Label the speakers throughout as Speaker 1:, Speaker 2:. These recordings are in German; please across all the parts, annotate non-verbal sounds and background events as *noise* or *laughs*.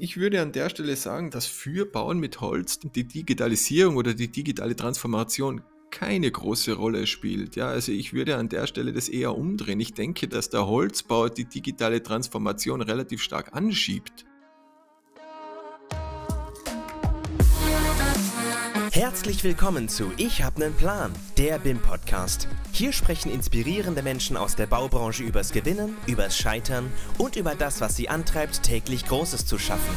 Speaker 1: ich würde an der Stelle sagen, dass für Bauen mit Holz die Digitalisierung oder die digitale Transformation keine große Rolle spielt. Ja, also ich würde an der Stelle das eher umdrehen. Ich denke, dass der Holzbau die digitale Transformation relativ stark anschiebt.
Speaker 2: Herzlich willkommen zu Ich hab nen Plan, der BIM Podcast. Hier sprechen inspirierende Menschen aus der Baubranche übers Gewinnen, übers Scheitern und über das, was sie antreibt, täglich Großes zu schaffen.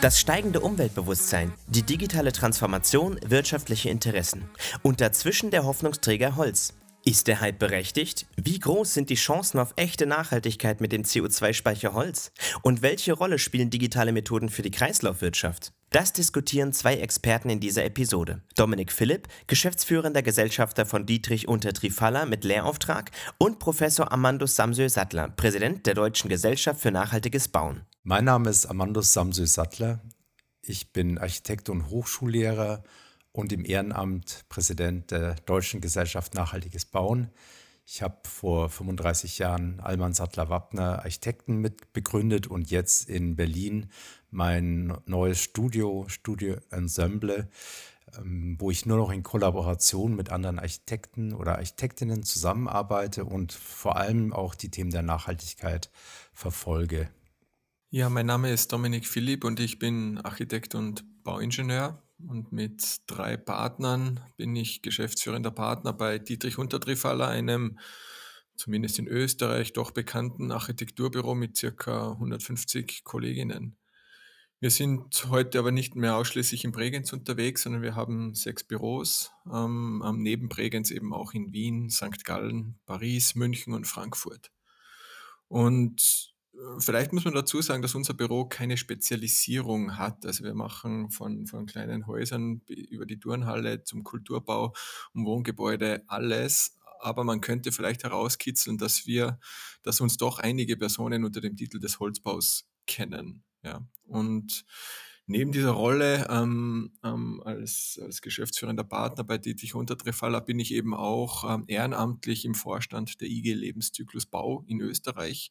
Speaker 2: Das steigende Umweltbewusstsein, die digitale Transformation, wirtschaftliche Interessen und dazwischen der Hoffnungsträger Holz. Ist der Hype berechtigt? Wie groß sind die Chancen auf echte Nachhaltigkeit mit dem CO2-Speicher Holz? Und welche Rolle spielen digitale Methoden für die Kreislaufwirtschaft? Das diskutieren zwei Experten in dieser Episode. Dominik Philipp, geschäftsführender Gesellschafter von Dietrich unter Trifalla mit Lehrauftrag und Professor Amandus Samsö Sattler, Präsident der Deutschen Gesellschaft für nachhaltiges Bauen.
Speaker 3: Mein Name ist Amandus Samsö Sattler. Ich bin Architekt und Hochschullehrer und im Ehrenamt Präsident der Deutschen Gesellschaft Nachhaltiges Bauen. Ich habe vor 35 Jahren Alman Sattler Wappner Architekten mitbegründet und jetzt in Berlin mein neues Studio, Studio Ensemble, ähm, wo ich nur noch in Kollaboration mit anderen Architekten oder Architektinnen zusammenarbeite und vor allem auch die Themen der Nachhaltigkeit verfolge.
Speaker 1: Ja, mein Name ist Dominik Philipp und ich bin Architekt und Bauingenieur und mit drei Partnern bin ich geschäftsführender Partner bei Dietrich Untertrifaller, einem zumindest in Österreich doch bekannten Architekturbüro mit circa 150 Kolleginnen. Wir sind heute aber nicht mehr ausschließlich in Bregenz unterwegs, sondern wir haben sechs Büros, ähm, neben Bregenz eben auch in Wien, St. Gallen, Paris, München und Frankfurt. Und Vielleicht muss man dazu sagen, dass unser Büro keine Spezialisierung hat. Also wir machen von, von kleinen Häusern über die Turnhalle zum Kulturbau und Wohngebäude alles. Aber man könnte vielleicht herauskitzeln, dass wir, dass uns doch einige Personen unter dem Titel des Holzbaus kennen. Ja. Und neben dieser Rolle ähm, ähm, als, als geschäftsführender Partner bei Dietrich Untertrefalla bin ich eben auch ähm, ehrenamtlich im Vorstand der IG Lebenszyklus Bau in Österreich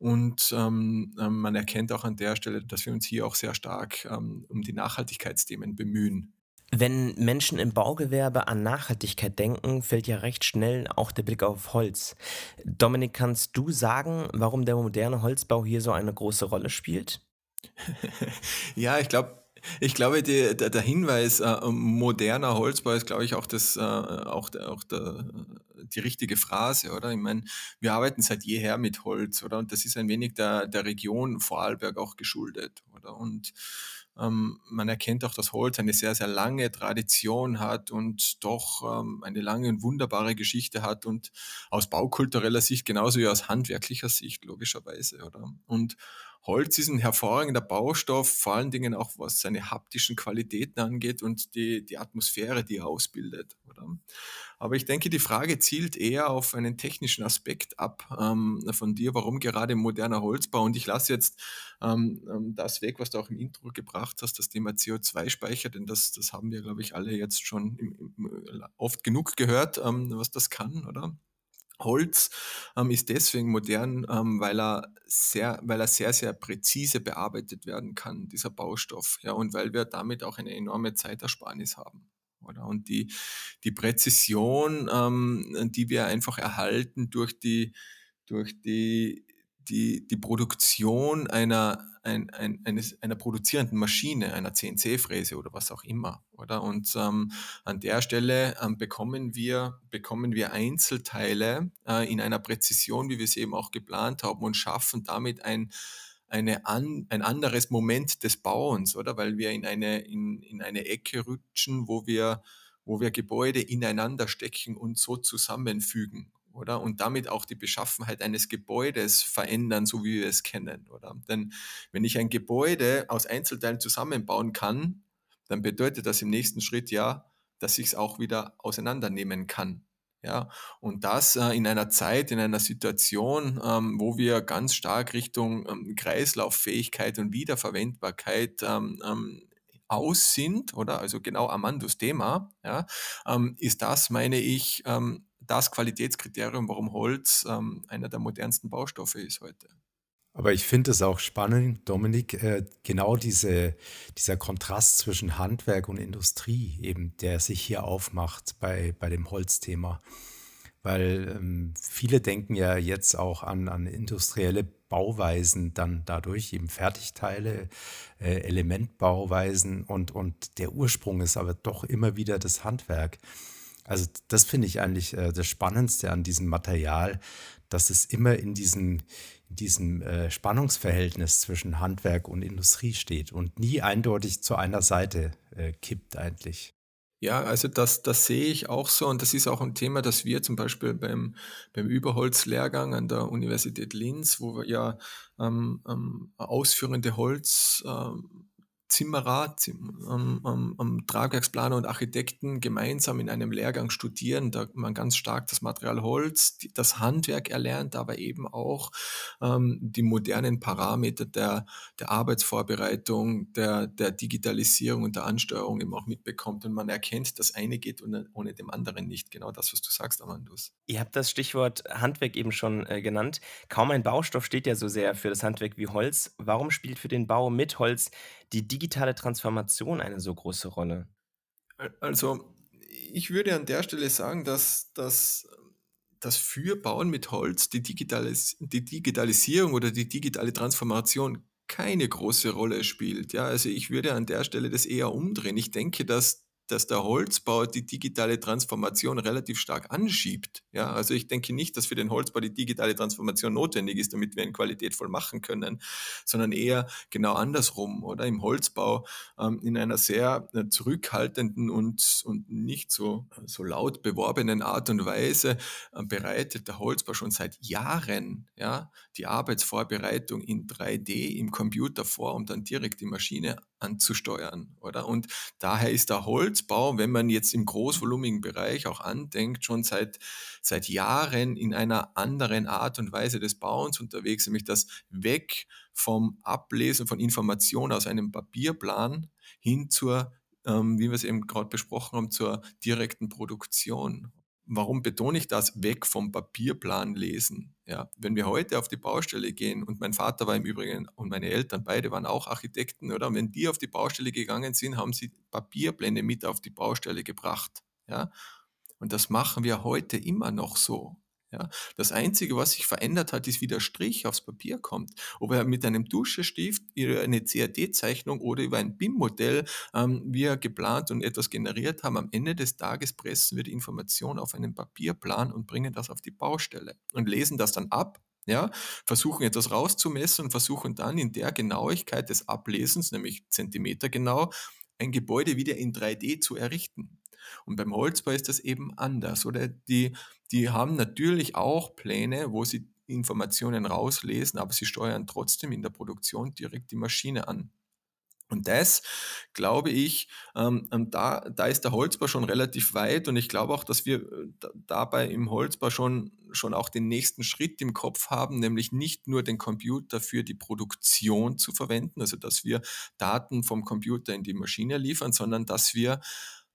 Speaker 1: und ähm, ähm, man erkennt auch an der Stelle, dass wir uns hier auch sehr stark ähm, um die Nachhaltigkeitsthemen bemühen.
Speaker 2: Wenn Menschen im Baugewerbe an Nachhaltigkeit denken, fällt ja recht schnell auch der Blick auf Holz. Dominik, kannst du sagen, warum der moderne Holzbau hier so eine große Rolle spielt? *laughs*
Speaker 1: ja, ich glaube, ich glaube, die, der, der, Hinweis äh, moderner Holzbau ist, glaube ich, auch, das, äh, auch, auch der, die richtige Phrase, oder? Ich meine, wir arbeiten seit jeher mit Holz, oder? Und das ist ein wenig der, der Region Vorarlberg auch geschuldet, oder? Und ähm, man erkennt auch, dass Holz eine sehr, sehr lange Tradition hat und doch ähm, eine lange und wunderbare Geschichte hat und aus baukultureller Sicht genauso wie aus handwerklicher Sicht, logischerweise, oder? Und Holz ist ein hervorragender Baustoff, vor allen Dingen auch was seine haptischen Qualitäten angeht und die, die Atmosphäre, die er ausbildet. Oder? Aber ich denke, die Frage zielt eher auf einen technischen Aspekt ab ähm, von dir, warum gerade moderner Holzbau. Und ich lasse jetzt ähm, ähm das weg, was du auch im Intro gebracht hast, das Thema CO2-Speicher, denn das, das haben wir, glaube ich, alle jetzt schon im, im, oft genug gehört, ähm, was das kann, oder? Holz ähm, ist deswegen modern, ähm, weil er sehr, weil er sehr, sehr präzise bearbeitet werden kann, dieser Baustoff, ja, und weil wir damit auch eine enorme Zeitersparnis haben. Oder? Und die, die Präzision, ähm, die wir einfach erhalten durch die, durch die die, die Produktion einer, ein, ein, eines, einer produzierenden Maschine, einer CNC-Fräse oder was auch immer, oder? Und ähm, an der Stelle ähm, bekommen wir, bekommen wir Einzelteile äh, in einer Präzision, wie wir sie eben auch geplant haben und schaffen damit ein, eine an, ein anderes Moment des Bauens, oder? Weil wir in eine, in, in eine Ecke rutschen, wo wir, wo wir Gebäude ineinander stecken und so zusammenfügen oder? Und damit auch die Beschaffenheit eines Gebäudes verändern, so wie wir es kennen, oder? Denn wenn ich ein Gebäude aus Einzelteilen zusammenbauen kann, dann bedeutet das im nächsten Schritt ja, dass ich es auch wieder auseinandernehmen kann. Ja, und das äh, in einer Zeit, in einer Situation, ähm, wo wir ganz stark Richtung ähm, Kreislauffähigkeit und Wiederverwendbarkeit ähm, ähm aus sind, oder also genau Amandus Thema, ja, ähm, ist das, meine ich, ähm, das Qualitätskriterium, warum Holz ähm, einer der modernsten Baustoffe ist heute.
Speaker 3: Aber ich finde es auch spannend, Dominik, äh, genau diese, dieser Kontrast zwischen Handwerk und Industrie, eben, der sich hier aufmacht bei, bei dem Holzthema. Weil ähm, viele denken ja jetzt auch an, an industrielle Bauweisen dann dadurch, eben Fertigteile, äh, Elementbauweisen und, und der Ursprung ist aber doch immer wieder das Handwerk. Also das finde ich eigentlich äh, das Spannendste an diesem Material, dass es immer in diesem, in diesem äh, Spannungsverhältnis zwischen Handwerk und Industrie steht und nie eindeutig zu einer Seite äh, kippt eigentlich.
Speaker 1: Ja, also das, das sehe ich auch so und das ist auch ein Thema, das wir zum Beispiel beim, beim Überholzlehrgang an der Universität Linz, wo wir ja ähm, ähm, ausführende Holz ähm, Zimmerer, ähm, ähm, Tragwerksplaner und Architekten gemeinsam in einem Lehrgang studieren, da man ganz stark das Material Holz, die, das Handwerk erlernt, aber eben auch ähm, die modernen Parameter der, der Arbeitsvorbereitung, der, der Digitalisierung und der Ansteuerung eben auch mitbekommt und man erkennt, das eine geht ohne, ohne dem anderen nicht. Genau das, was du sagst, Amandus.
Speaker 2: Ihr habt das Stichwort Handwerk eben schon äh, genannt. Kaum ein Baustoff steht ja so sehr für das Handwerk wie Holz. Warum spielt für den Bau mit Holz die digitale Transformation eine so große Rolle?
Speaker 1: Also, ich würde an der Stelle sagen, dass, dass das für Bauen mit Holz die, Digitalis die Digitalisierung oder die digitale Transformation keine große Rolle spielt. Ja, also ich würde an der Stelle das eher umdrehen. Ich denke, dass dass der Holzbau die digitale Transformation relativ stark anschiebt. Ja, also ich denke nicht, dass für den Holzbau die digitale Transformation notwendig ist, damit wir ihn qualitätvoll machen können, sondern eher genau andersrum, oder? Im Holzbau ähm, in einer sehr äh, zurückhaltenden und, und nicht so, so laut beworbenen Art und Weise äh, bereitet der Holzbau schon seit Jahren ja, die Arbeitsvorbereitung in 3D im Computer vor, um dann direkt die Maschine anzusteuern, oder? Und daher ist der Holzbau, wenn man jetzt im großvolumigen Bereich auch andenkt, schon seit, seit Jahren in einer anderen Art und Weise des Bauens unterwegs, nämlich das Weg vom Ablesen von Informationen aus einem Papierplan hin zur, ähm, wie wir es eben gerade besprochen haben, zur direkten Produktion. Warum betone ich das? Weg vom Papierplan lesen. Ja, wenn wir heute auf die Baustelle gehen, und mein Vater war im Übrigen und meine Eltern beide waren auch Architekten, oder? wenn die auf die Baustelle gegangen sind, haben sie Papierpläne mit auf die Baustelle gebracht. Ja, und das machen wir heute immer noch so. Ja, das Einzige, was sich verändert hat, ist, wie der Strich aufs Papier kommt. Ob er mit einem Duschestift, über eine CAD-Zeichnung oder über ein BIM-Modell, ähm, wir geplant und etwas generiert haben, am Ende des Tages pressen wir die Information auf einen Papierplan und bringen das auf die Baustelle und lesen das dann ab ja, versuchen etwas rauszumessen und versuchen dann in der Genauigkeit des Ablesens, nämlich Zentimeter genau, ein Gebäude wieder in 3D zu errichten. Und beim Holzbau ist das eben anders. Oder die, die haben natürlich auch Pläne, wo sie Informationen rauslesen, aber sie steuern trotzdem in der Produktion direkt die Maschine an. Und das, glaube ich, ähm, ähm, da, da ist der Holzbau schon relativ weit und ich glaube auch, dass wir äh, dabei im Holzbau schon, schon auch den nächsten Schritt im Kopf haben, nämlich nicht nur den Computer für die Produktion zu verwenden, also dass wir Daten vom Computer in die Maschine liefern, sondern dass wir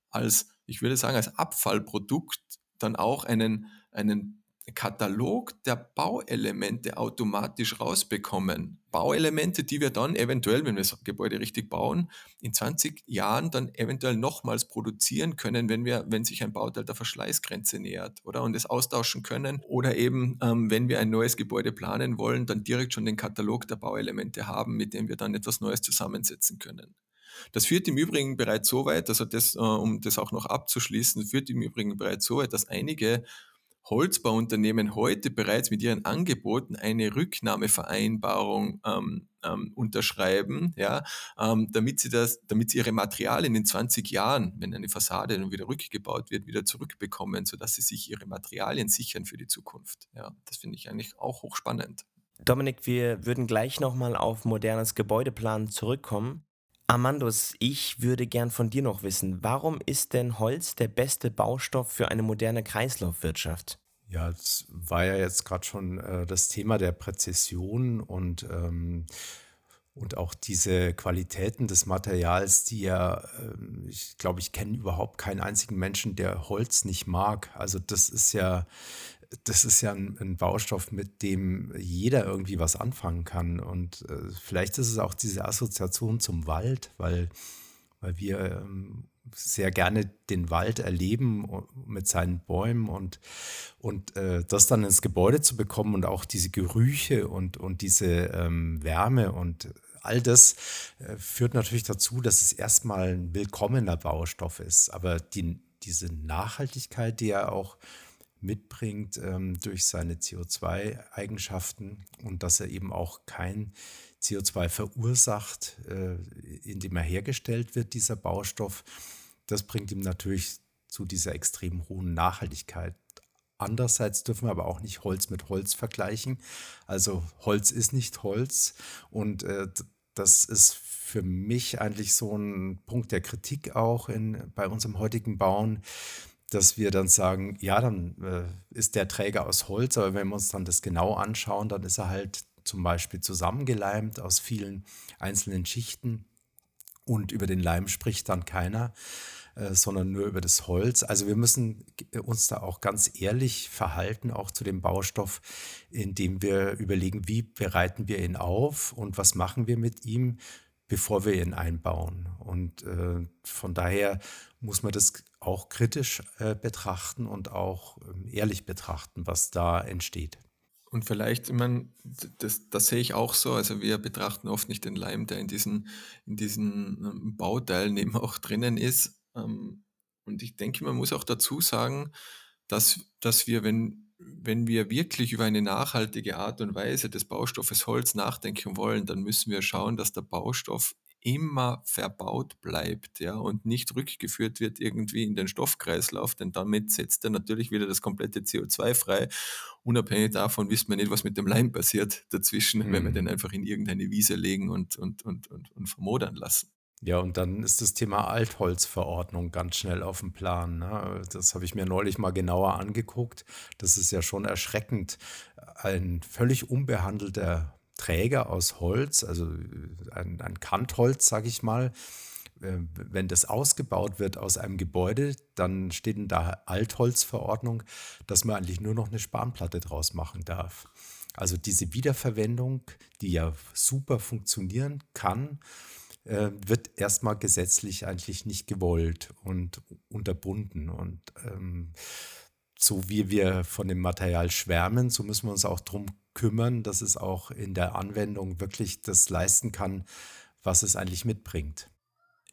Speaker 1: als, ich würde sagen, als Abfallprodukt dann auch einen, einen Katalog der Bauelemente automatisch rausbekommen. Bauelemente, die wir dann eventuell, wenn wir das Gebäude richtig bauen, in 20 Jahren dann eventuell nochmals produzieren können, wenn wir, wenn sich ein Bauteil der Verschleißgrenze nähert, oder? Und es austauschen können. Oder eben, ähm, wenn wir ein neues Gebäude planen wollen, dann direkt schon den Katalog der Bauelemente haben, mit dem wir dann etwas Neues zusammensetzen können. Das führt im Übrigen bereits so weit, also das, äh, um das auch noch abzuschließen, führt im Übrigen bereits so weit, dass einige Holzbauunternehmen heute bereits mit ihren Angeboten eine Rücknahmevereinbarung ähm, ähm, unterschreiben, ja, ähm, damit sie das, damit sie ihre Materialien in 20 Jahren, wenn eine Fassade dann wieder rückgebaut wird, wieder zurückbekommen, sodass sie sich ihre Materialien sichern für die Zukunft. Ja, das finde ich eigentlich auch hochspannend.
Speaker 2: Dominik, wir würden gleich nochmal auf modernes Gebäudeplan zurückkommen. Amandus, ich würde gern von dir noch wissen, warum ist denn Holz der beste Baustoff für eine moderne Kreislaufwirtschaft?
Speaker 3: Ja, es war ja jetzt gerade schon äh, das Thema der Präzision und, ähm, und auch diese Qualitäten des Materials, die ja, äh, ich glaube, ich kenne überhaupt keinen einzigen Menschen, der Holz nicht mag. Also das ist ja das ist ja ein, ein, Baustoff, mit dem jeder irgendwie was anfangen kann. Und äh, vielleicht ist es auch diese Assoziation zum Wald, weil, weil wir ähm, sehr gerne den Wald erleben mit seinen Bäumen und, und äh, das dann ins Gebäude zu bekommen und auch diese Gerüche und, und diese ähm, Wärme und all das äh, führt natürlich dazu, dass es erstmal ein willkommener Baustoff ist. Aber die, diese Nachhaltigkeit, die er auch mitbringt ähm, durch seine CO2-Eigenschaften und dass er eben auch kein CO2 verursacht, äh, indem er hergestellt wird, dieser Baustoff, das bringt ihm natürlich zu dieser extrem hohen Nachhaltigkeit. Andererseits dürfen wir aber auch nicht Holz mit Holz vergleichen. Also Holz ist nicht Holz und äh, das ist für mich eigentlich so ein Punkt der Kritik auch in, bei unserem heutigen Bauen, dass wir dann sagen, ja, dann äh, ist der Träger aus Holz, aber wenn wir uns dann das genau anschauen, dann ist er halt zum Beispiel zusammengeleimt aus vielen einzelnen Schichten und über den Leim spricht dann keiner, äh, sondern nur über das Holz. Also wir müssen uns da auch ganz ehrlich verhalten, auch zu dem Baustoff, indem wir überlegen, wie bereiten wir ihn auf und was machen wir mit ihm, bevor wir ihn einbauen. Und äh, von daher muss man das auch kritisch äh, betrachten und auch ähm, ehrlich betrachten, was da entsteht.
Speaker 1: Und vielleicht, ich meine, das, das sehe ich auch so. Also wir betrachten oft nicht den Leim, der in diesen, in diesen ähm, Bauteilen eben *laughs* auch drinnen ist. Ähm, und ich denke, man muss auch dazu sagen, dass, dass wir, wenn, wenn wir wirklich über eine nachhaltige Art und Weise des Baustoffes Holz nachdenken wollen, dann müssen wir schauen, dass der Baustoff immer verbaut bleibt, ja, und nicht rückgeführt wird irgendwie in den Stoffkreislauf, denn damit setzt er natürlich wieder das komplette CO2 frei. Unabhängig davon wissen wir nicht, was mit dem Leim passiert dazwischen, mhm. wenn wir mhm. den einfach in irgendeine Wiese legen und, und, und, und, und vermodern lassen.
Speaker 3: Ja, und dann ist das Thema Altholzverordnung ganz schnell auf dem Plan. Ne? Das habe ich mir neulich mal genauer angeguckt. Das ist ja schon erschreckend. Ein völlig unbehandelter Träger aus Holz, also äh, ein, ein Kantholz, sage ich mal, äh, wenn das ausgebaut wird aus einem Gebäude, dann steht in der Altholzverordnung, dass man eigentlich nur noch eine Spanplatte draus machen darf. Also diese Wiederverwendung, die ja super funktionieren kann, äh, wird erstmal gesetzlich eigentlich nicht gewollt und unterbunden. Und ähm, so wie wir von dem Material schwärmen, so müssen wir uns auch darum kümmern, dass es auch in der Anwendung wirklich das leisten kann, was es eigentlich mitbringt.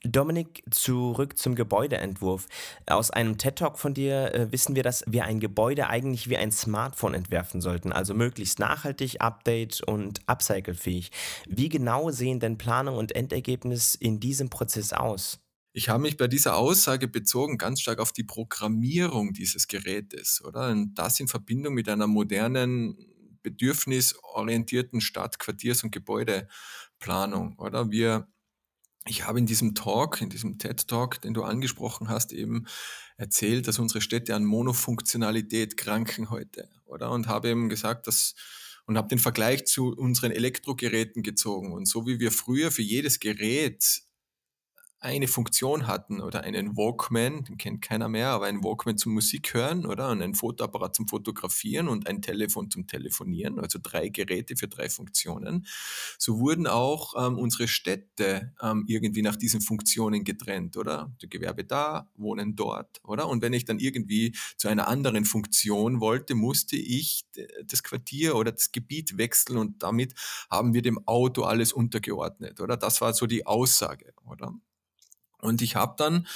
Speaker 2: Dominik, zurück zum Gebäudeentwurf. Aus einem TED-Talk von dir äh, wissen wir, dass wir ein Gebäude eigentlich wie ein Smartphone entwerfen sollten, also möglichst nachhaltig, update und upcyclefähig. Wie genau sehen denn Planung und Endergebnis in diesem Prozess aus?
Speaker 1: Ich habe mich bei dieser Aussage bezogen ganz stark auf die Programmierung dieses Gerätes, oder? Und das in Verbindung mit einer modernen bedürfnisorientierten Stadt-, Quartiers- und Gebäudeplanung, oder? Wir, ich habe in diesem Talk, in diesem TED-Talk, den du angesprochen hast, eben erzählt, dass unsere Städte an Monofunktionalität kranken heute, oder? Und habe eben gesagt, dass und habe den Vergleich zu unseren Elektrogeräten gezogen. Und so wie wir früher für jedes Gerät eine Funktion hatten oder einen Walkman, den kennt keiner mehr, aber einen Walkman zum Musik hören oder und ein Fotoapparat zum Fotografieren und ein Telefon zum Telefonieren, also drei Geräte für drei Funktionen. So wurden auch ähm, unsere Städte ähm, irgendwie nach diesen Funktionen getrennt, oder? Die Gewerbe da, Wohnen dort, oder? Und wenn ich dann irgendwie zu einer anderen Funktion wollte, musste ich das Quartier oder das Gebiet wechseln und damit haben wir dem Auto alles untergeordnet, oder? Das war so die Aussage, oder? Und ich habe dann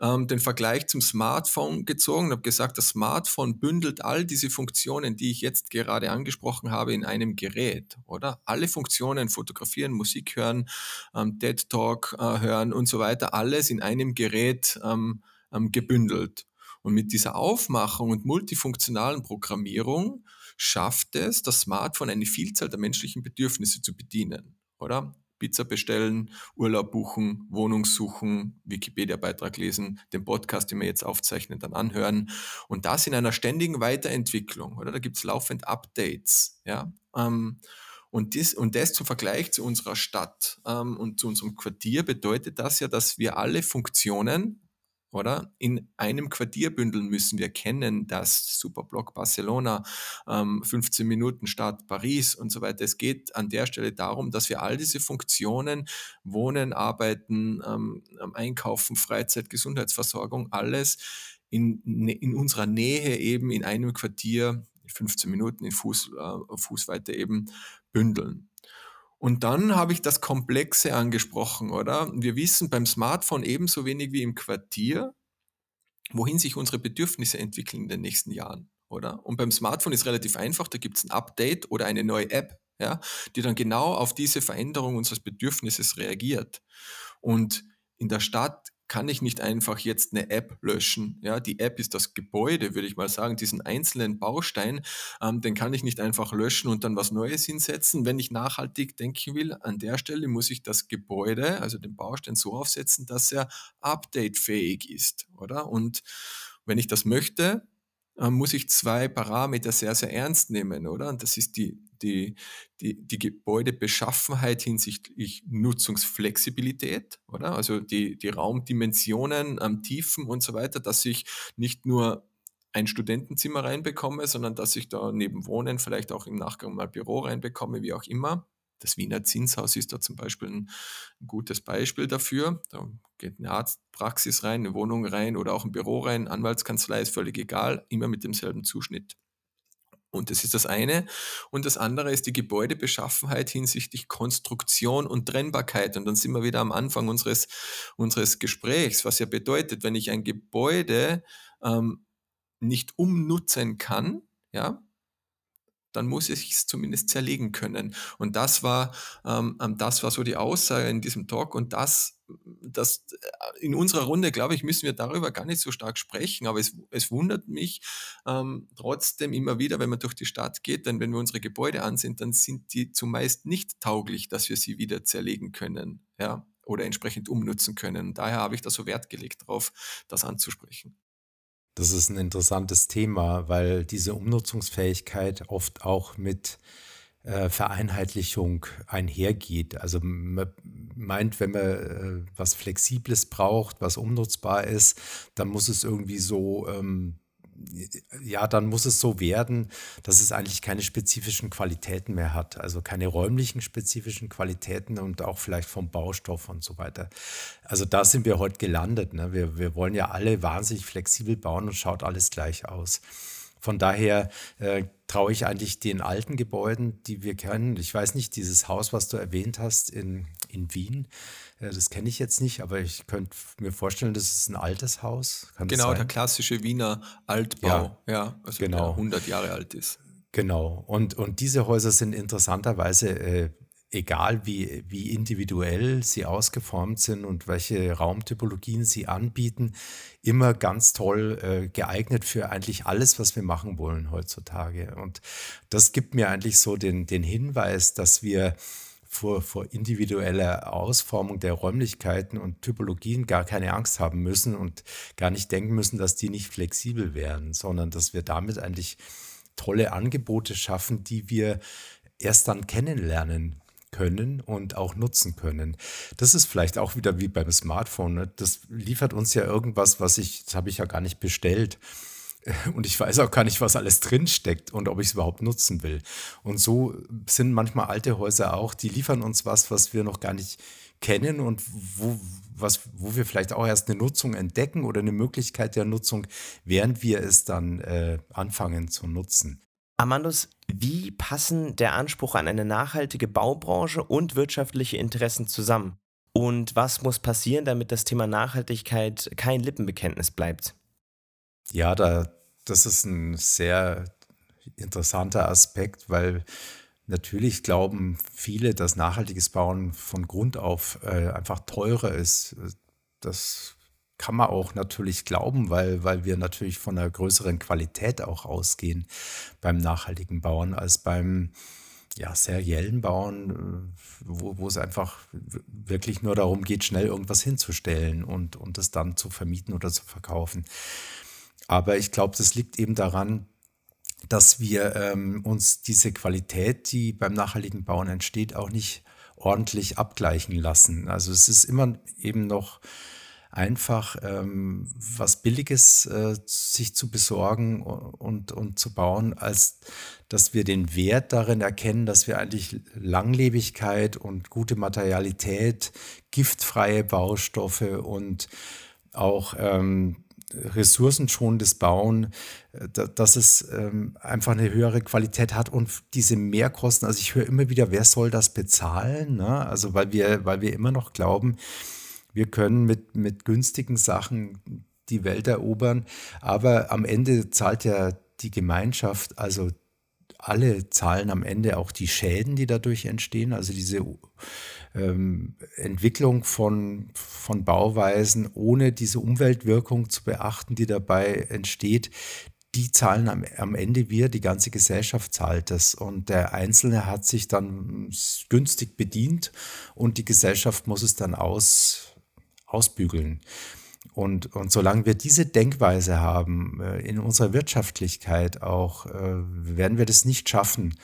Speaker 1: ähm, den Vergleich zum Smartphone gezogen und habe gesagt, das Smartphone bündelt all diese Funktionen, die ich jetzt gerade angesprochen habe, in einem Gerät, oder? Alle Funktionen, fotografieren, Musik hören, ähm, TED Talk äh, hören und so weiter, alles in einem Gerät ähm, ähm, gebündelt. Und mit dieser Aufmachung und multifunktionalen Programmierung schafft es das Smartphone eine Vielzahl der menschlichen Bedürfnisse zu bedienen, oder? Pizza bestellen, Urlaub buchen, Wohnung suchen, Wikipedia-Beitrag lesen, den Podcast, den wir jetzt aufzeichnen, dann anhören. Und das in einer ständigen Weiterentwicklung, oder? Da gibt es laufend Updates, ja. Ähm, und, dies, und das zum Vergleich zu unserer Stadt ähm, und zu unserem Quartier bedeutet das ja, dass wir alle Funktionen oder? In einem Quartier bündeln müssen. Wir kennen das Superblock Barcelona, ähm, 15 Minuten Stadt Paris und so weiter. Es geht an der Stelle darum, dass wir all diese Funktionen, Wohnen, Arbeiten, ähm, Einkaufen, Freizeit, Gesundheitsversorgung, alles in, in unserer Nähe eben in einem Quartier, 15 Minuten in Fuß, äh, Fußweite eben bündeln. Und dann habe ich das Komplexe angesprochen, oder? Wir wissen beim Smartphone ebenso wenig wie im Quartier, wohin sich unsere Bedürfnisse entwickeln in den nächsten Jahren, oder? Und beim Smartphone ist relativ einfach, da gibt es ein Update oder eine neue App, ja, die dann genau auf diese Veränderung unseres Bedürfnisses reagiert. Und in der Stadt kann ich nicht einfach jetzt eine App löschen. Ja, die App ist das Gebäude, würde ich mal sagen, diesen einzelnen Baustein, ähm, den kann ich nicht einfach löschen und dann was Neues hinsetzen. Wenn ich nachhaltig denken will, an der Stelle muss ich das Gebäude, also den Baustein so aufsetzen, dass er updatefähig ist, oder? Und wenn ich das möchte, äh, muss ich zwei Parameter sehr, sehr ernst nehmen, oder? Und das ist die, die, die, die Gebäudebeschaffenheit hinsichtlich Nutzungsflexibilität, oder? Also die, die Raumdimensionen am Tiefen und so weiter, dass ich nicht nur ein Studentenzimmer reinbekomme, sondern dass ich da neben Wohnen vielleicht auch im Nachgang mal Büro reinbekomme, wie auch immer. Das Wiener Zinshaus ist da zum Beispiel ein, gutes Beispiel dafür. Da geht eine Arztpraxis rein, eine Wohnung rein oder auch ein Büro rein, Anwaltskanzlei ist völlig egal, immer mit demselben Zuschnitt. Und das ist das eine. Und das andere ist die Gebäudebeschaffenheit hinsichtlich Konstruktion und Trennbarkeit. Und dann sind wir wieder am Anfang unseres, unseres Gesprächs, was ja bedeutet, wenn ich ein Gebäude ähm, nicht umnutzen kann, ja, dann muss ich es zumindest zerlegen können. Und das war, ähm, ähm, das war so die Aussage in diesem Talk. Und das, das äh, in unserer Runde, glaube ich, müssen wir darüber gar nicht so stark sprechen. Aber es, es wundert mich ähm, trotzdem immer wieder, wenn man durch die Stadt geht, denn wenn wir unsere Gebäude ansehen, dann sind die zumeist nicht tauglich, dass wir sie wieder zerlegen können. Ja, oder entsprechend umnutzen können. Daher habe ich da so Wert gelegt darauf, das anzusprechen.
Speaker 3: Das ist ein interessantes Thema, weil diese Umnutzungsfähigkeit oft auch mit äh, Vereinheitlichung einhergeht. Also man meint, wenn man äh, was Flexibles braucht, was umnutzbar ist, dann muss es irgendwie so ähm, ja, dann muss es so werden, dass es eigentlich keine spezifischen Qualitäten mehr hat. Also keine räumlichen spezifischen Qualitäten und auch vielleicht vom Baustoff und so weiter. Also da sind wir heute gelandet. Ne? Wir, wir wollen ja alle wahnsinnig flexibel bauen und schaut alles gleich aus. Von daher äh, traue ich eigentlich den alten Gebäuden, die wir kennen. Ich weiß nicht, dieses Haus, was du erwähnt hast in, in Wien, äh, das kenne ich jetzt nicht, aber ich könnte mir vorstellen, das ist ein altes Haus.
Speaker 1: Kann genau, der klassische Wiener Altbau, ja, ja also genau. der 100 Jahre alt ist.
Speaker 3: Genau, und, und diese Häuser sind interessanterweise äh, egal wie, wie individuell sie ausgeformt sind und welche Raumtypologien sie anbieten, immer ganz toll äh, geeignet für eigentlich alles, was wir machen wollen heutzutage. Und das gibt mir eigentlich so den, den Hinweis, dass wir vor, vor individueller Ausformung der Räumlichkeiten und Typologien gar keine Angst haben müssen und gar nicht denken müssen, dass die nicht flexibel wären, sondern dass wir damit eigentlich tolle Angebote schaffen, die wir erst dann kennenlernen können und auch nutzen können. Das ist vielleicht auch wieder wie beim Smartphone. Ne? Das liefert uns ja irgendwas, was ich, das habe ich ja gar nicht bestellt. *laughs* Und ich weiß auch gar nicht, was alles drinsteckt und ob ich es überhaupt nutzen will. Und so sind manchmal alte Häuser auch, die liefern uns was, was wir noch gar nicht kennen und wo, was, wo wir vielleicht auch erst eine Nutzung entdecken oder eine Möglichkeit der Nutzung, während wir es dann äh, anfangen zu nutzen.
Speaker 2: Amandus, wie passen der Anspruch an eine nachhaltige Baubranche und wirtschaftliche Interessen zusammen? Und was muss passieren, damit das Thema Nachhaltigkeit kein Lippenbekenntnis bleibt?
Speaker 3: Ja, da, das ist ein sehr interessanter Aspekt, weil natürlich glauben viele, dass nachhaltiges Bauen von Grund auf äh, einfach teurer ist. Das kann man auch natürlich glauben, weil, weil wir natürlich von einer größeren Qualität auch ausgehen beim nachhaltigen Bauen als beim ja, seriellen Bauen, äh, wo, wo es einfach wirklich nur darum geht, schnell irgendwas hinzustellen und, und es dann zu vermieten oder zu verkaufen. Aber ich glaube, das liegt eben daran, dass wir ähm, uns diese Qualität, die beim nachhaltigen Bauen entsteht, auch nicht ordentlich abgleichen lassen. Also es ist immer eben noch einfach ähm, was Billiges äh, sich zu besorgen und, und zu bauen, als dass wir den Wert darin erkennen, dass wir eigentlich Langlebigkeit und gute Materialität, giftfreie Baustoffe und auch ähm, ressourcenschonendes Bauen, äh, dass es ähm, einfach eine höhere Qualität hat und diese Mehrkosten, also ich höre immer wieder, wer soll das bezahlen? Ne? Also weil wir, weil wir immer noch glauben, wir können mit, mit günstigen Sachen die Welt erobern, aber am Ende zahlt ja die Gemeinschaft, also alle zahlen am Ende auch die Schäden, die dadurch entstehen, also diese ähm, Entwicklung von, von Bauweisen, ohne diese Umweltwirkung zu beachten, die dabei entsteht, die zahlen am, am Ende wir, die ganze Gesellschaft zahlt das. Und der Einzelne hat sich dann günstig bedient und die Gesellschaft muss es dann aus, ausbügeln. Und, und solange wir diese Denkweise haben, äh, in unserer Wirtschaftlichkeit auch, äh, werden wir das nicht schaffen,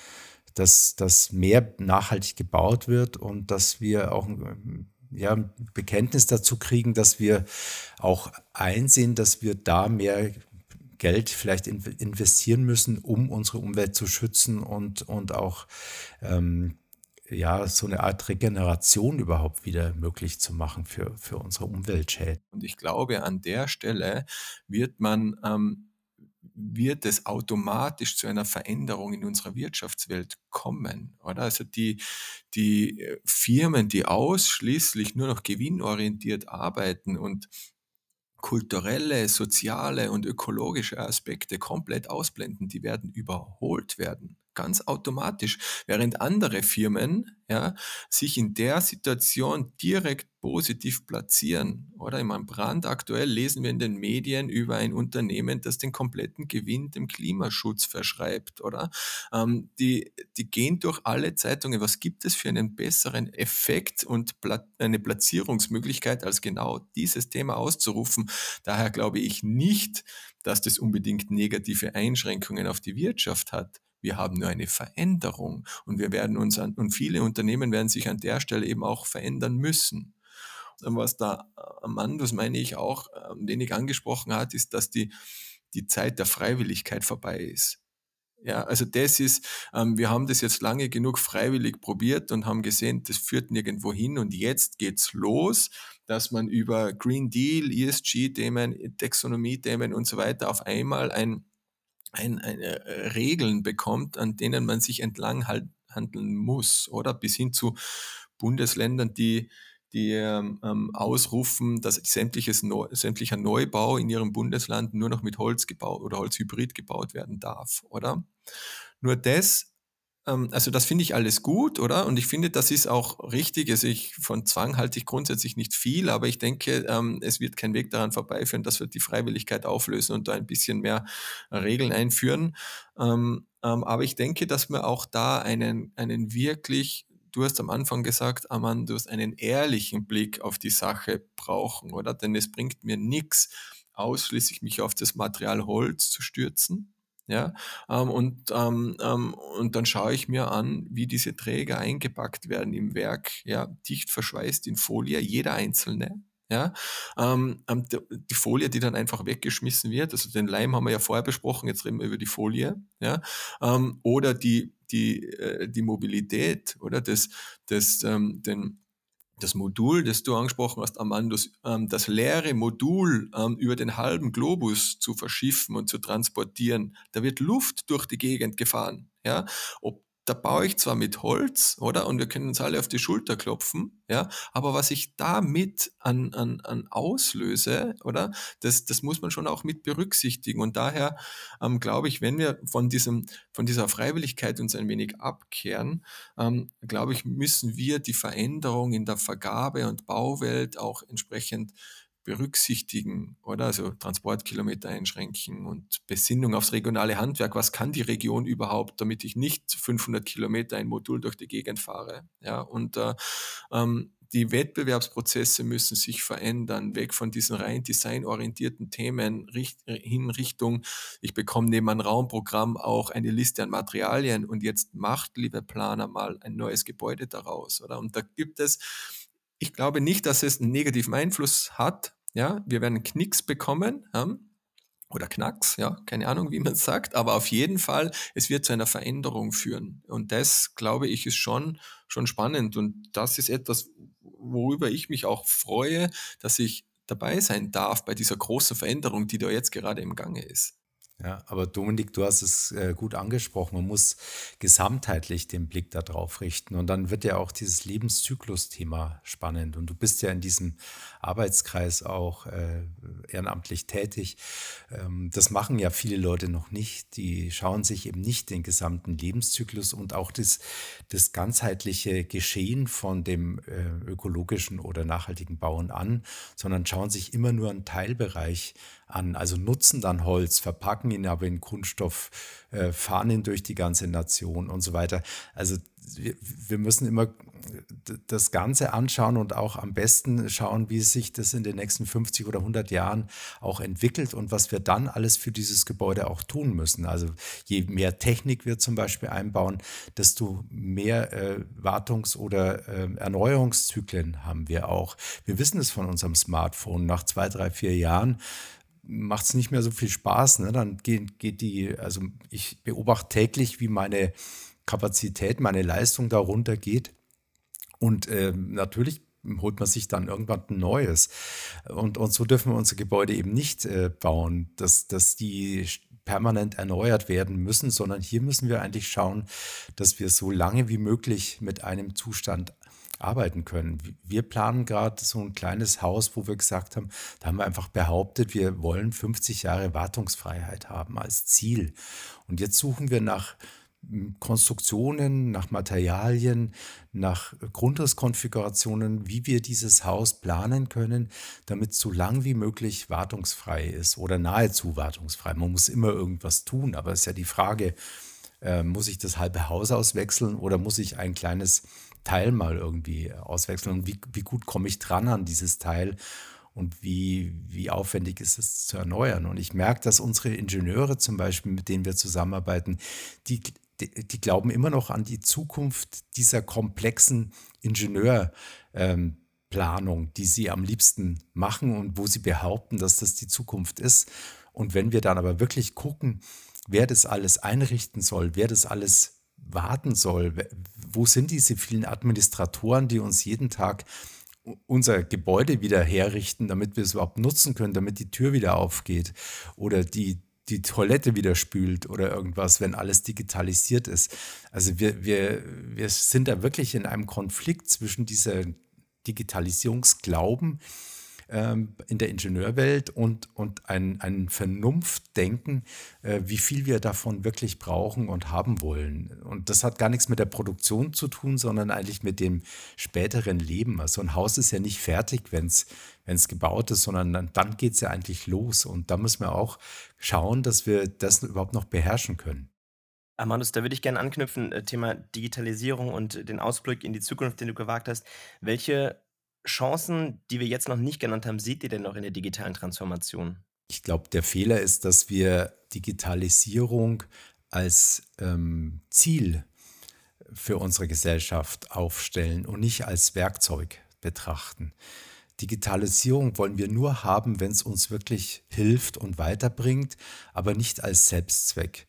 Speaker 3: dass, dass mehr nachhaltig gebaut wird und dass wir auch ja, ein Bekenntnis dazu kriegen, dass wir auch einsehen, dass wir da mehr Geld vielleicht investieren müssen, um unsere Umwelt zu schützen und, und auch ähm, ja, so eine Art Regeneration überhaupt wieder möglich zu machen für, für unsere Umweltschäden.
Speaker 1: Und ich glaube, an der Stelle wird man ähm, wird es automatisch zu einer Veränderung in unserer Wirtschaftswelt kommen, oder? Also die, die äh, Firmen, die ausschließlich nur noch gewinnorientiert arbeiten und kulturelle, soziale und ökologische Aspekte komplett ausblenden, die werden überholt werden ganz automatisch, während andere Firmen ja, sich in der Situation direkt positiv platzieren. Oder in meinem Brand aktuell lesen wir in den Medien über ein Unternehmen, das den kompletten Gewinn dem Klimaschutz verschreibt. Oder ähm, die, die gehen durch alle Zeitungen. Was gibt es für einen besseren Effekt und eine Platzierungsmöglichkeit, als genau dieses Thema auszurufen? Daher glaube ich nicht, dass das unbedingt negative Einschränkungen auf die Wirtschaft hat. Wir haben nur eine Veränderung und wir werden uns an, und viele Unternehmen werden sich an der Stelle eben auch verändern müssen. Und was da Amandus, meine ich, auch ein ähm, wenig angesprochen hat, ist, dass die, die Zeit der Freiwilligkeit vorbei ist. Ja, also das ist, ähm, wir haben das jetzt lange genug freiwillig probiert und haben gesehen, das führt nirgendwo hin und jetzt geht's los, dass man über Green Deal, ESG-Themen, Taxonomie-Themen und so weiter auf einmal ein ein, eine äh, Regeln bekommt, an denen man sich entlang halt, handeln muss, oder bis hin zu Bundesländern, die die ähm, ähm ausrufen, dass sämtliches Neu sämtlicher Neubau in ihrem Bundesland nur noch mit Holz gebaut oder Holzhybrid gebaut werden darf, oder? Nur das also das finde ich alles gut, oder? Und ich finde, das ist auch richtig. Also ich von Zwang halte ich grundsätzlich nicht viel, aber ich denke, ähm, es wird kein Weg daran vorbeiführen, dass wir die Freiwilligkeit auflösen und da ein bisschen mehr Regeln einführen. Ähm, aber ich denke, dass wir auch da einen, einen wirklich du hast am Anfang gesagt, Amann, du hast einen ehrlichen Blick auf die Sache brauchen, oder? Denn es bringt mir nichts, ausschließlich mich auf das Material Holz zu stürzen, ja, ähm, und, ähm, ähm, und dann schaue ich mir an, wie diese Träger eingepackt werden im Werk, ja, dicht verschweißt in Folie, jeder einzelne. Ja, ähm, ähm die Folie, die dann einfach weggeschmissen wird, also den Leim haben wir ja vorher besprochen, jetzt reden wir über die Folie, ja, ähm, oder die, die, äh, die Mobilität oder das, das, ähm, den, das Modul, das du angesprochen hast, Amandus, ähm, das leere Modul ähm, über den halben Globus zu verschiffen und zu transportieren, da wird Luft durch die Gegend gefahren. Ja? Ob da baue ich zwar mit Holz, oder? Und wir können uns alle auf die Schulter klopfen, ja. Aber was ich damit an, an, an auslöse, oder? Das, das muss man schon auch mit berücksichtigen. Und daher ähm, glaube ich, wenn wir von diesem, von dieser Freiwilligkeit uns ein wenig abkehren, ähm, glaube ich, müssen wir die Veränderung in der Vergabe- und Bauwelt auch entsprechend berücksichtigen, oder? Also Transportkilometer einschränken und Besinnung aufs regionale Handwerk. Was kann die Region überhaupt, damit ich nicht 500 Kilometer ein Modul durch die Gegend fahre? Ja, und äh, ähm, die Wettbewerbsprozesse müssen sich verändern, weg von diesen rein designorientierten Themen hin Richtung, ich bekomme neben einem Raumprogramm auch eine Liste an Materialien und jetzt macht, liebe Planer, mal ein neues Gebäude daraus, oder? Und da gibt es ich glaube nicht, dass es einen negativen Einfluss hat Ja, wir werden Knicks bekommen. Ja? oder Knacks, ja, keine Ahnung, wie man es sagt, aber auf jeden Fall, es wird zu einer Veränderung führen. Und das, glaube ich, ist schon, schon spannend. Und das ist etwas, worüber ich mich auch freue, dass ich dabei sein darf bei dieser großen Veränderung, die da jetzt gerade im Gange ist.
Speaker 3: Ja, aber Dominik, du hast es äh, gut angesprochen. Man muss gesamtheitlich den Blick darauf richten. Und dann wird ja auch dieses Lebenszyklus-Thema spannend. Und du bist ja in diesem Arbeitskreis auch äh, ehrenamtlich tätig. Ähm, das machen ja viele Leute noch nicht. Die schauen sich eben nicht den gesamten Lebenszyklus und auch das, das ganzheitliche Geschehen von dem äh, ökologischen oder nachhaltigen Bauen an, sondern schauen sich immer nur einen Teilbereich an. Also nutzen dann Holz, verpacken ihn aber in Kunststoff, äh, fahren ihn durch die ganze Nation und so weiter. Also wir, wir müssen immer das Ganze anschauen und auch am besten schauen, wie sich das in den nächsten 50 oder 100 Jahren auch entwickelt und was wir dann alles für dieses Gebäude auch tun müssen. Also je mehr Technik wir zum Beispiel einbauen, desto mehr äh, Wartungs- oder äh, Erneuerungszyklen haben wir auch. Wir wissen es von unserem Smartphone. Nach zwei, drei, vier Jahren macht es nicht mehr so viel Spaß. Ne? Dann geht, geht die, also ich beobachte täglich, wie meine Kapazität, meine Leistung darunter geht. Und äh, natürlich holt man sich dann irgendwann ein neues. Und, und so dürfen wir unser Gebäude eben nicht äh, bauen, dass, dass die permanent erneuert werden müssen, sondern hier müssen wir eigentlich schauen, dass wir so lange wie möglich mit einem Zustand arbeiten können. Wir planen gerade so ein kleines Haus, wo wir gesagt haben, da haben wir einfach behauptet, wir wollen 50 Jahre Wartungsfreiheit haben als Ziel. Und jetzt suchen wir nach Konstruktionen, nach Materialien, nach Grundrisskonfigurationen, wie wir dieses Haus planen können, damit so lang wie möglich wartungsfrei ist oder nahezu wartungsfrei. Man muss immer irgendwas tun, aber es ist ja die Frage, äh, muss ich das halbe Haus auswechseln oder muss ich ein kleines Teil mal irgendwie auswechseln und wie, wie gut komme ich dran an dieses Teil und wie, wie aufwendig ist es zu erneuern. Und ich merke, dass unsere Ingenieure zum Beispiel, mit denen wir zusammenarbeiten, die, die, die glauben immer noch an die Zukunft dieser komplexen Ingenieurplanung, ähm, die sie am liebsten machen und wo sie behaupten, dass das die Zukunft ist. Und wenn wir dann aber wirklich gucken, wer das alles einrichten soll, wer das alles warten soll. Wo sind diese vielen Administratoren, die uns jeden Tag unser Gebäude wieder herrichten, damit wir es überhaupt nutzen können, damit die Tür wieder aufgeht oder die, die Toilette wieder spült oder irgendwas, wenn alles digitalisiert ist. Also wir, wir, wir sind da wirklich in einem Konflikt zwischen dieser Digitalisierungsglauben, ähm, in der Ingenieurwelt und, und ein, ein Vernunftdenken, äh, wie viel wir davon wirklich brauchen und haben wollen. Und das hat gar nichts mit der Produktion zu tun, sondern eigentlich mit dem späteren Leben. Also ein Haus ist ja nicht fertig, wenn es wenn es gebaut ist, sondern dann, dann geht es ja eigentlich los. Und da müssen wir auch schauen, dass wir das überhaupt noch beherrschen können.
Speaker 2: Amandus, da würde ich gerne anknüpfen, äh, Thema Digitalisierung und den Ausblick in die Zukunft, den du gewagt hast. Welche Chancen, die wir jetzt noch nicht genannt haben, seht ihr denn noch in der digitalen Transformation?
Speaker 3: Ich glaube, der Fehler ist, dass wir Digitalisierung als ähm, Ziel für unsere Gesellschaft aufstellen und nicht als Werkzeug betrachten. Digitalisierung wollen wir nur haben, wenn es uns wirklich hilft und weiterbringt, aber nicht als Selbstzweck.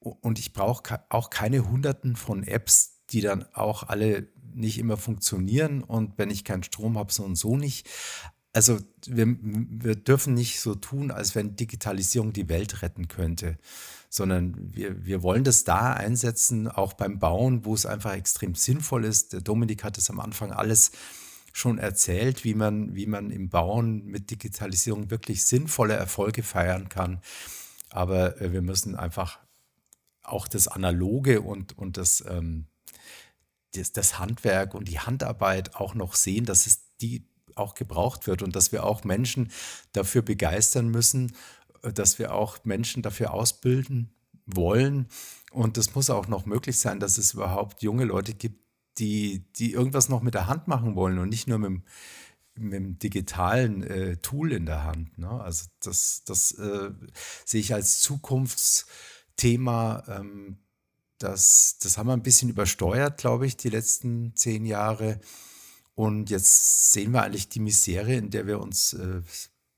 Speaker 3: Und ich brauche auch keine Hunderten von Apps, die dann auch alle nicht immer funktionieren und wenn ich keinen Strom habe, so und so nicht. Also wir, wir dürfen nicht so tun, als wenn Digitalisierung die Welt retten könnte, sondern wir, wir wollen das da einsetzen, auch beim Bauen, wo es einfach extrem sinnvoll ist. Der Dominik hat es am Anfang alles schon erzählt, wie man, wie man im Bauen mit Digitalisierung wirklich sinnvolle Erfolge feiern kann. Aber äh, wir müssen einfach auch das Analoge und, und das ähm, das, das Handwerk und die Handarbeit auch noch sehen, dass es die auch gebraucht wird und dass wir auch Menschen dafür begeistern müssen, äh, dass wir auch Menschen dafür ausbilden wollen. Und es muss auch noch möglich sein, dass es überhaupt junge Leute gibt, die, die irgendwas noch mit der Hand machen wollen und nicht nur mit dem, mit dem digitalen äh, Tool in der Hand. Ne? Also das, das äh, sehe ich als Zukunftsthema. Ähm, das, das haben wir ein bisschen übersteuert, glaube ich, die letzten zehn Jahre. Und jetzt sehen wir eigentlich die Misere, in der wir uns äh,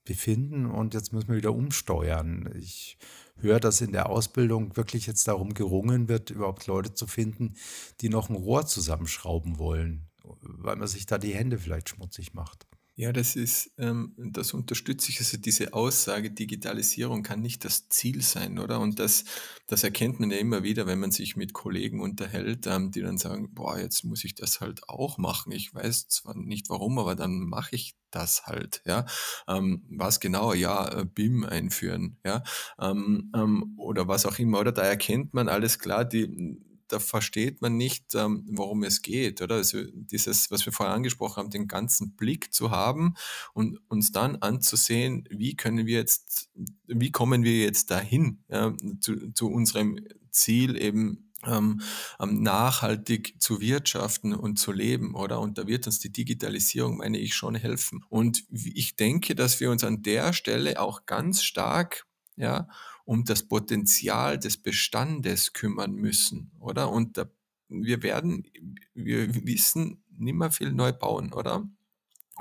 Speaker 3: befinden und jetzt müssen wir wieder umsteuern. Ich höre, dass in der Ausbildung wirklich jetzt darum gerungen wird, überhaupt Leute zu finden, die noch ein Rohr zusammenschrauben wollen, weil man sich da die Hände vielleicht schmutzig macht.
Speaker 1: Ja, das ist, ähm, das unterstütze ich. Also diese Aussage, Digitalisierung kann nicht das Ziel sein, oder? Und das, das erkennt man ja immer wieder, wenn man sich mit Kollegen unterhält, ähm, die dann sagen, boah, jetzt muss ich das halt auch machen. Ich weiß zwar nicht warum, aber dann mache ich das halt, ja. Ähm, was genau? Ja, äh, BIM einführen, ja. Ähm, ähm, oder was auch immer, oder? Da erkennt man alles klar, die, da versteht man nicht, ähm, worum es geht, oder? Also dieses, was wir vorher angesprochen haben, den ganzen Blick zu haben und uns dann anzusehen, wie können wir jetzt, wie kommen wir jetzt dahin ja, zu, zu unserem Ziel eben ähm, ähm nachhaltig zu wirtschaften und zu leben, oder? Und da wird uns die Digitalisierung, meine ich, schon helfen. Und ich denke, dass wir uns an der Stelle auch ganz stark ja, um das Potenzial des Bestandes kümmern müssen, oder? Und da, wir werden, wir wissen, nimmer viel neu bauen, oder?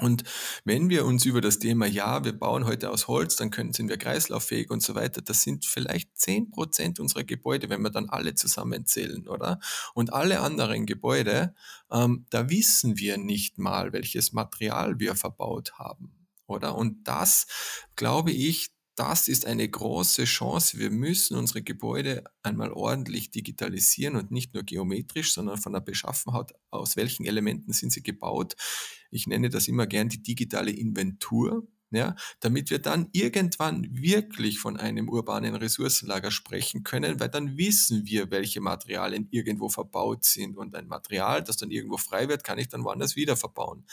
Speaker 1: Und wenn wir uns über das Thema, ja, wir bauen heute aus Holz, dann können, sind wir kreislauffähig und so weiter, das sind vielleicht zehn Prozent unserer Gebäude, wenn wir dann alle zusammenzählen, oder? Und alle anderen Gebäude, ähm, da wissen wir nicht mal, welches Material wir verbaut haben, oder? Und das, glaube ich, das ist eine große Chance. Wir müssen unsere Gebäude einmal ordentlich digitalisieren und nicht nur geometrisch, sondern von der Beschaffenheit, aus welchen Elementen sind sie gebaut. Ich nenne das immer gern die digitale Inventur. Ja, damit wir dann irgendwann wirklich von einem urbanen Ressourcenlager sprechen können, weil dann wissen wir, welche Materialien irgendwo verbaut sind. Und ein Material, das dann irgendwo frei wird, kann ich dann woanders wieder verbauen.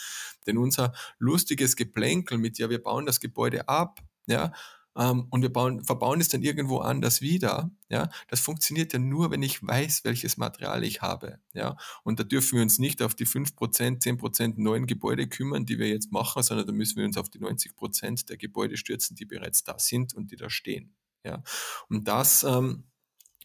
Speaker 1: Denn unser lustiges Geplänkel mit, ja, wir bauen das Gebäude ab, ja, ähm, und wir bauen, verbauen es dann irgendwo anders wieder. Ja, das funktioniert ja nur, wenn ich weiß, welches Material ich habe. Ja, und da dürfen wir uns nicht auf die 5%, 10% neuen Gebäude kümmern, die wir jetzt machen, sondern da müssen wir uns auf die 90% der Gebäude stürzen, die bereits da sind und die da stehen. Ja, und das, ähm,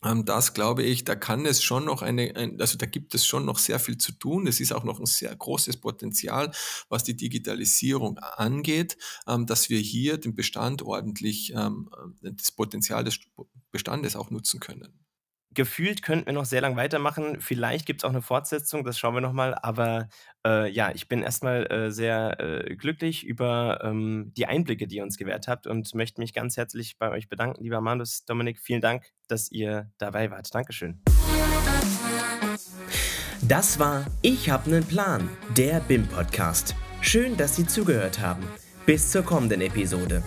Speaker 1: das glaube ich, da kann es schon noch eine, ein, also da gibt es schon noch sehr viel zu tun. Es ist auch noch ein sehr großes Potenzial, was die Digitalisierung angeht, ähm, dass wir hier den Bestand ordentlich, ähm, das Potenzial des Bestandes auch nutzen können
Speaker 2: gefühlt könnten wir noch sehr lang weitermachen. Vielleicht gibt es auch eine Fortsetzung, das schauen wir nochmal. Aber äh, ja, ich bin erstmal äh, sehr äh, glücklich über ähm, die Einblicke, die ihr uns gewährt habt und möchte mich ganz herzlich bei euch bedanken, lieber Manus, Dominik. Vielen Dank, dass ihr dabei wart. Dankeschön.
Speaker 4: Das war Ich habe einen Plan, der BIM-Podcast. Schön, dass Sie zugehört haben. Bis zur kommenden Episode.